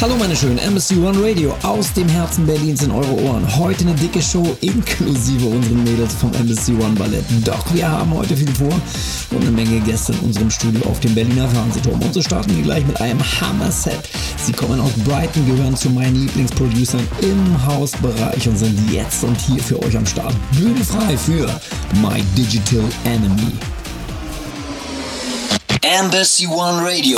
Hallo meine schönen Embassy One Radio aus dem Herzen Berlins in eure Ohren. Heute eine dicke Show inklusive unseren Mädels vom Embassy One Ballett. Doch wir haben heute viel vor und eine Menge Gäste in unserem Studio auf dem Berliner Fernsehturm. Und so starten wir gleich mit einem Hammer-Set. Sie kommen aus Brighton, gehören zu meinen Lieblingsproducern im Hausbereich und sind jetzt und hier für euch am Start. Bühne frei für My Digital Enemy. Embassy One Radio.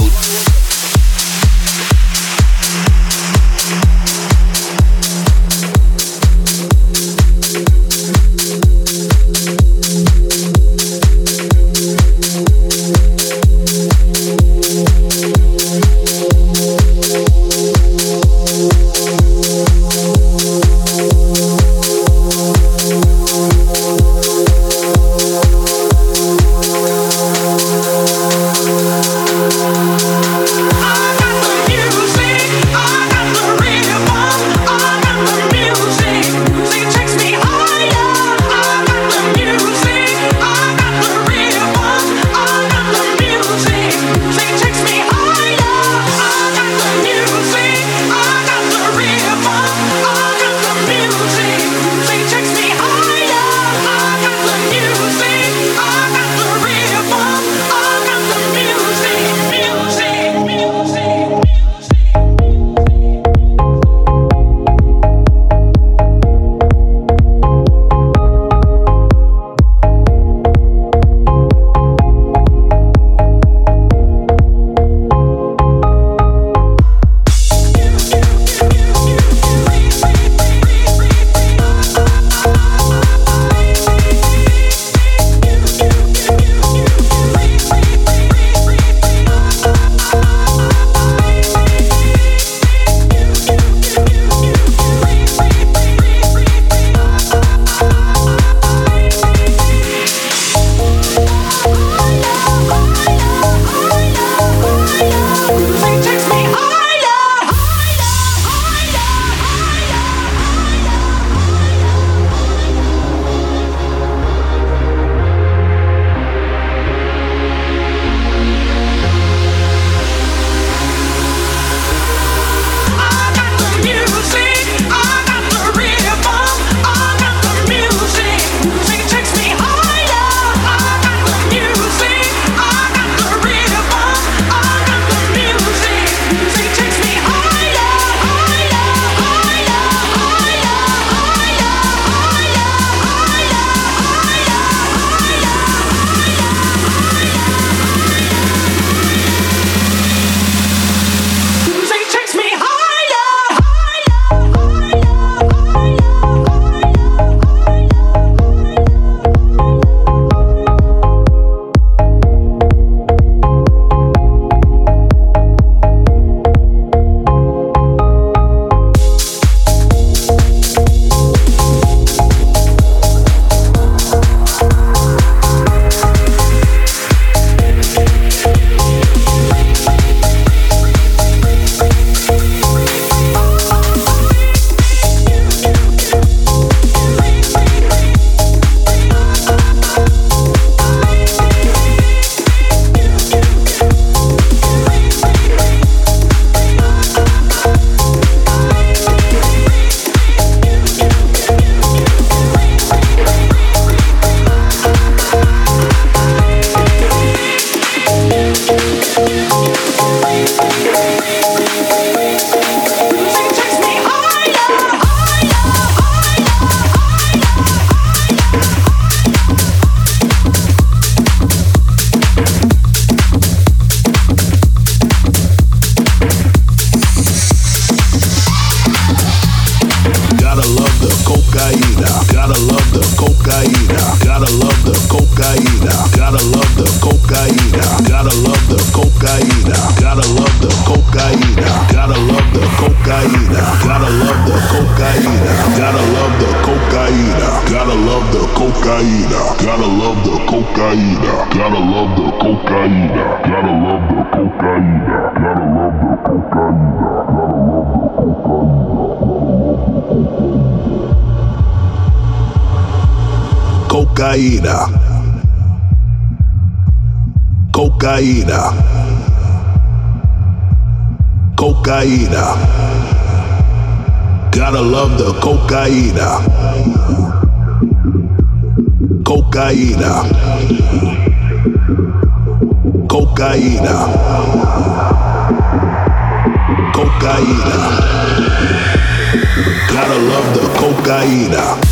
Cocaína, cocaína, cocaína. Gotta love the cocaína, cocaína, cocaína, cocaína. Gotta love the cocaína.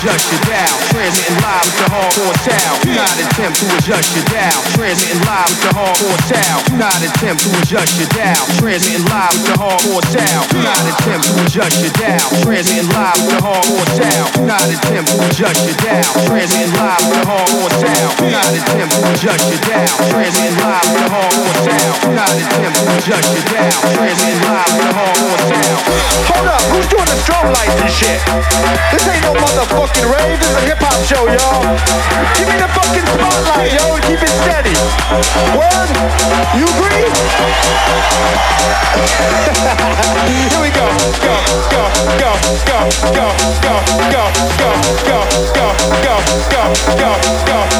Just the down, transmitting live to hardcore town attempt to adjust your dial. Transmitting live with the hardcore sound. Do not attempt to adjust your dial. Transmitting live with the hardcore sound. Do not attempt to adjust your dial. Transmitting live with the hardcore sound. Do not attempt to adjust your dial. Transmitting live with the hardcore sound. Do not attempt to adjust your dial. Transmitting live with the hardcore sound. Do not attempt to adjust your dial. Transmitting live with the hardcore sound. Hold up, who's doing the strobe lights and shit? This ain't no motherfucking rave. This is a hip hop show, y'all. Give me the fucking. Yo, keep it steady. Word, you agree? Here we go. Go, go, go, go, go, go, go, go, go, go, go, go, go, go.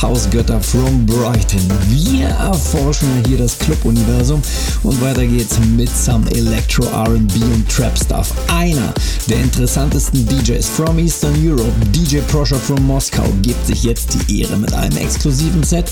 Hausgötter from Brighton. Wir erforschen hier das Club-Universum und weiter geht's mit some Electro RB und Trap Stuff. Einer der interessantesten DJs from Eastern Europe, DJ Prosher from Moskau, gibt sich jetzt die Ehre mit einem exklusiven Set.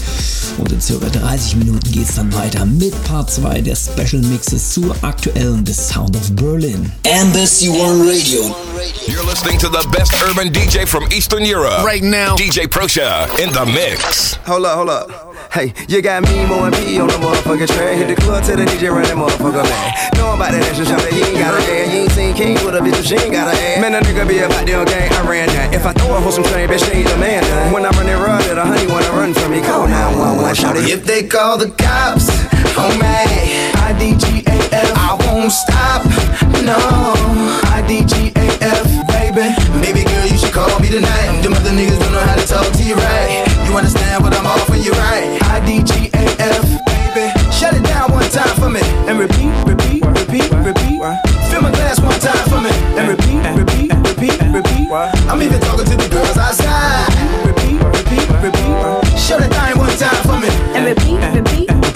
Und in circa 30 Minuten geht's dann weiter mit Part 2 der Special Mixes zur aktuellen The Sound of Berlin. Embassy One Radio. You're listening to the best urban DJ from Eastern Europe. Right now, DJ Prosha in the mix. Hold up, hold up. Hey, you got me more and P on the motherfucking track. Hit the club to the DJ run that motherfucker back. Know about that extra shot that you ain't got a ass. You ain't seen King with a bitch, she ain't got a ass. Man, a nigga be about damn gang, I ran that. If I throw a hoe some train, bitch, she ain't a man. Done. When I run it run, little honey wanna run from me. Call 911, shout it. If they call the cops on me, I won't stop. No, IDGAF, baby. Baby girl, you should call me tonight. Them other niggas don't know how to talk to you right. You understand what I'm offering you right? IDGAF, baby. Shut it down one time for me and repeat, repeat, repeat, repeat. Fill my glass one time for me and repeat, repeat, repeat, repeat. I'm even talking to the girls outside. Repeat, repeat, repeat. Shut it down one time for me and repeat, repeat.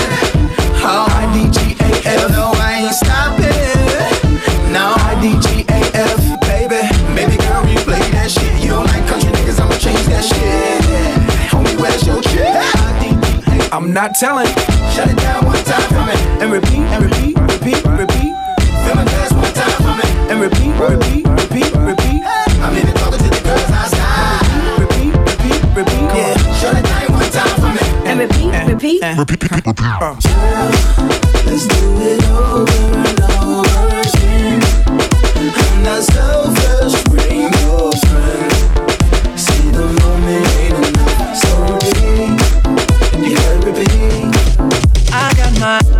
I'm not telling. Shut it down one time for me and repeat, and repeat, repeat, repeat. Fill my glass one time for me and repeat, repeat, repeat, repeat. I'm even talking to the girls outside. Repeat, repeat, repeat. Yeah, shut it down one time for me And repeat, repeat. Repeat repeat. Uh. Let's do it over and over again. I'm not selfish, bring your friend. See the moment my.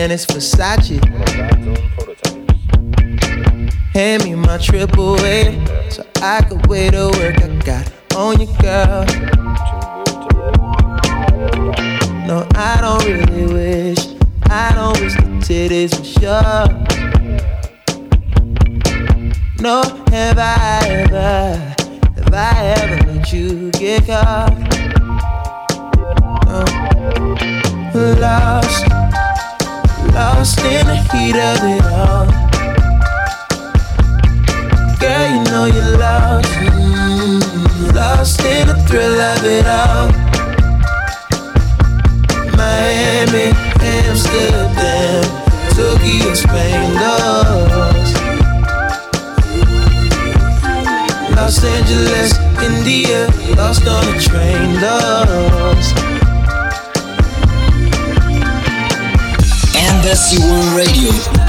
And it's Versace. Hand me my triple A so I could wait to work. I got on you, girl. No, I don't really wish. I don't wish the titties were sure. No, have I ever, have I ever let you get caught? Lost, lost in the heat of it all. Girl, you know you're lost, mm, lost in the thrill of it all. Miami, Amsterdam, Tokyo, Spain, lost. Los Angeles, India, lost on a train, lost. Embassy One Radio.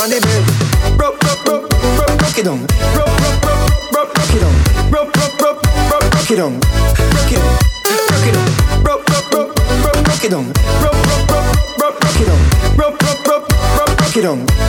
from it bed. Broke, broke, broke, broke, broke it on. Broke, broke, broke, broke, broke it on. Broke, broke, broke, broke, broke it on. Broke it on, broke it on. Broke, broke, broke, broke, broke it on. Broke, broke, broke, broke, broke it on. Broke, broke, broke, broke, broke it on.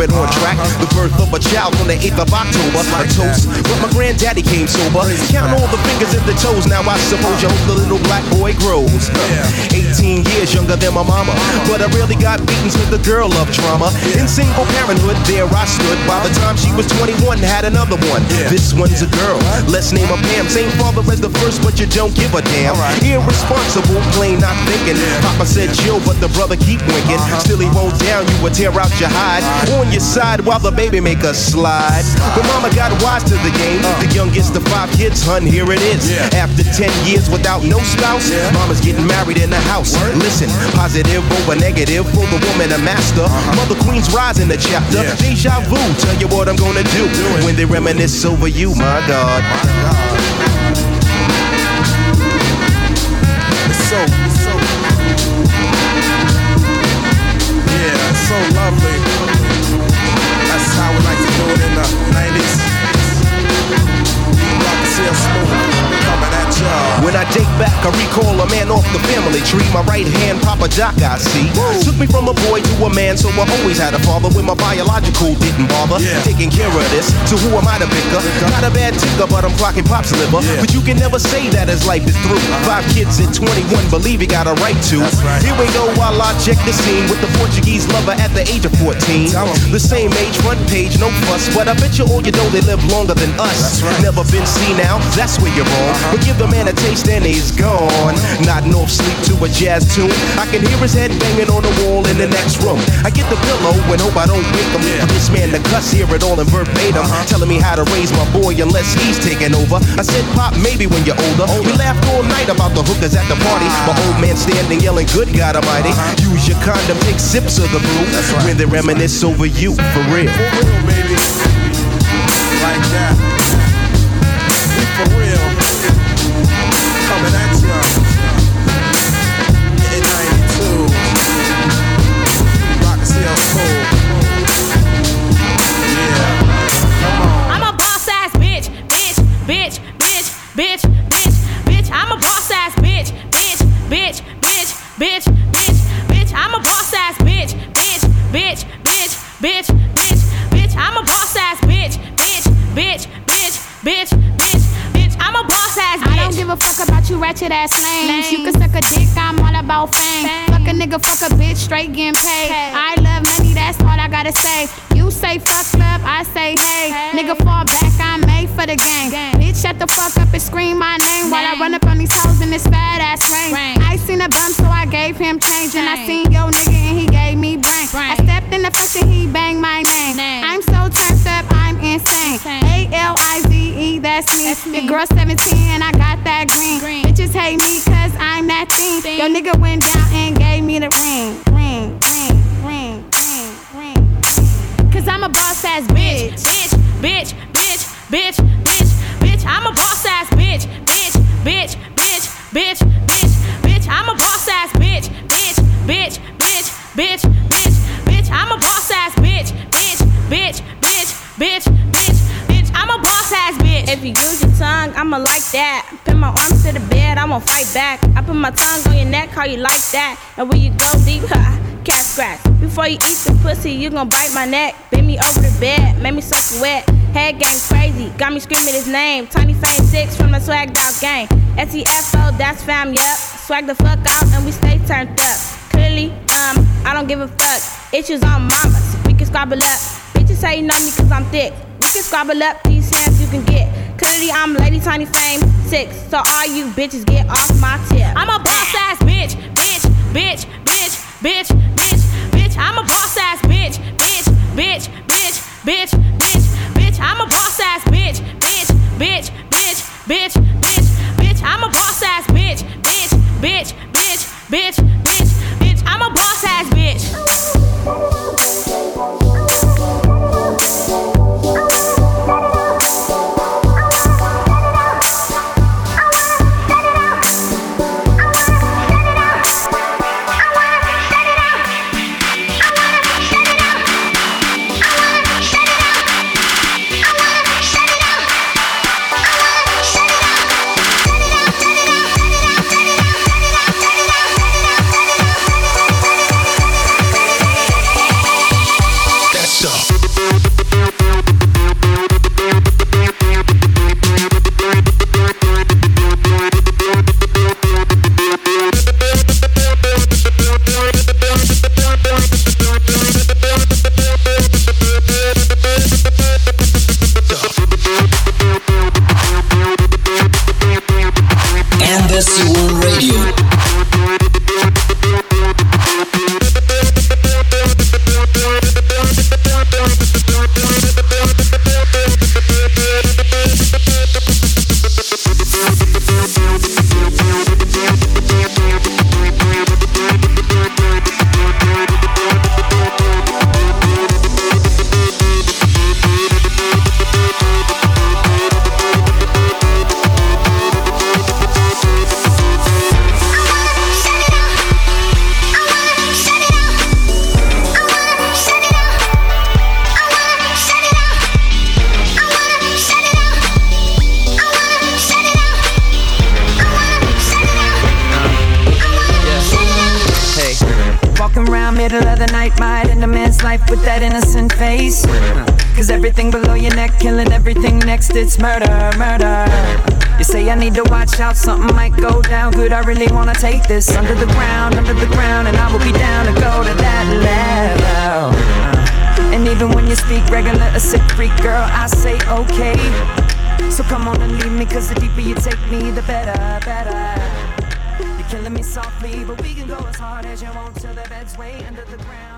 It on track. The birth of a child the 8th of October. A toast, but my granddaddy came sober. Count all the fingers and the toes, now I suppose you hope the little black boy grows. 18 years younger than my mama, but I really got beaten to the girl of trauma. In single parenthood, there I stood. By the time she was 21, had another one. This one's a girl, let's name her Pam. Same father as the first, but you don't give a damn. Irresponsible, plain not thinking. Papa said chill, but the brother keep winking. Uh-huh. Still he won't down you would tear out your hide. On your side while the baby make a slide. But mama got wise to the game. The youngest of five kids, hun, here it is. After 10 years without no spouse, mama's getting married in the house. Listen, positive over negative for the woman a master. Mother Queen's rising the chapter. Deja vu, tell you what I'm gonna do when they reminisce over you, my God. The 90s. Rock and When I date back, I recall a man off the family tree. My right hand, Papa Doc, I see. Took me from a boy to a man, so I always had a father when my biological didn't bother. Taking care of this, so who am I to pick up? Not a bad ticker, but I'm clocking pop's liver. But you can never say that as life is through. Five kids at 21, believe he got a right to. Here we go while I check the scene with the Portuguese lover at the age of 14. The same age, front page, no fuss, but I bet you all you know they live longer than us. Never been seen now, that's where you're wrong. But give the man a taste and he's gone. Nodding off sleep to a jazz tune. I can hear his head banging on the wall in the next room. I get the pillow and hope I don't wake him. For this man the cuss, hear it all in verbatim. Uh-huh. Telling me how to raise my boy unless he's taking over. I said, Pop, maybe when you're older. We laughed all night about the hookers at the party. Ah. My old man standing yelling, Good God Almighty. Uh-huh. Use your condom, take sips of the brew. When they reminisce over you, for real. For real, baby. Like that. For real. Coming at ya. In 92. Rock CL Cool. Yeah. Come on. I'm a boss ass bitch, bitch, bitch, bitch, bitch, bitch, bitch. I'm a boss ass bitch, bitch, bitch, bitch, bitch, bitch, bitch. I'm a boss ass bitch, bitch, bitch, bitch, bitch, bitch, bitch. I'm a boss ass bitch, bitch, bitch, bitch, bitch. A fuck about you ratchet ass lames. You can suck a dick, I'm all about fame. Fuck a nigga, fuck a bitch, straight getting paid. I love money, that's all I gotta say. You say fuck club, I say hey. Nigga fall back, I'm made for the game. Bitch, shut the fuck up and scream my name while I run up on these hoes in this fat ass rain. I seen a bum, so I gave him change. And I seen yo nigga and he gave me brain. I stepped in the function, he banged my name. I'm so turned up, E, that's me. Your girl 17 and I got that green. Bitches hate me cause I'm that thing. Yo nigga went down and gave me the ring. Ring, ring, ring, ring, ring. Cause I'm a boss ass bitch, bitch, bitch, bitch, bitch, bitch, bitch. I'm a boss ass bitch, bitch, bitch, bitch, bitch, bitch, bitch. I'm a boss ass bitch, bitch, bitch, bitch, bitch, bitch, bitch. I'm a boss ass bitch, bitch, bitch, bitch, bitch, bitch, bitch. I'm a boss ass bitch. If you use your tongue, I'ma like that. Pin my arms to the bed, I won't fight back. I put my tongue on your neck, how you like that? And when you go deep, ha, cat scratch. Before you eat the pussy, you gon' bite my neck. Bend me over the bed, make me suck you wet. Head gang crazy, got me screaming his name. Tiny Fame 6 from the Swag out gang. SEFO, that's fam, yup. Swag the fuck out and we stay turned up. Clearly, um, I don't give a fuck. Issues on mamas, we can squabble up. Bitches say you know me cause I'm thick. We can squabble up you can get. Clearly, I'm Lady Tiny Fame 6. So all you bitches get off my tip. I'm a boss ass bitch, bitch, bitch, bitch, bitch, bitch, bitch. I'm a boss ass bitch, bitch, bitch, bitch, bitch, bitch, bitch. I'm a boss ass bitch, bitch, bitch, bitch, bitch, bitch, bitch. I'm a boss ass bitch, bitch, bitch, bitch, bitch, bitch, bitch. I'm a boss ass bitch. It's murder, murder. You say I need to watch out, something might go down good. I really wanna take this under the ground, under the ground, and I will be down to go to that level. Uh, and even when you speak regular, a sick freak girl, I say okay. So come on and leave me, cause the deeper you take me, the better, better. You're killing me softly, but we can go as hard as you want till the bed's way under the ground.